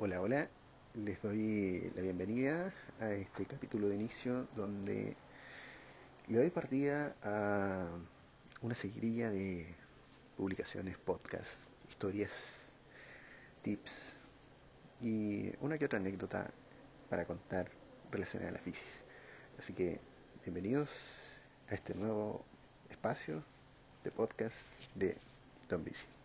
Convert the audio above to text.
Hola, hola, les doy la bienvenida a este capítulo de inicio donde le doy partida a una seguidilla de publicaciones, podcasts, historias, tips y una que otra anécdota para contar relacionada a la física. Así que bienvenidos a este nuevo espacio de podcast de Don Bici.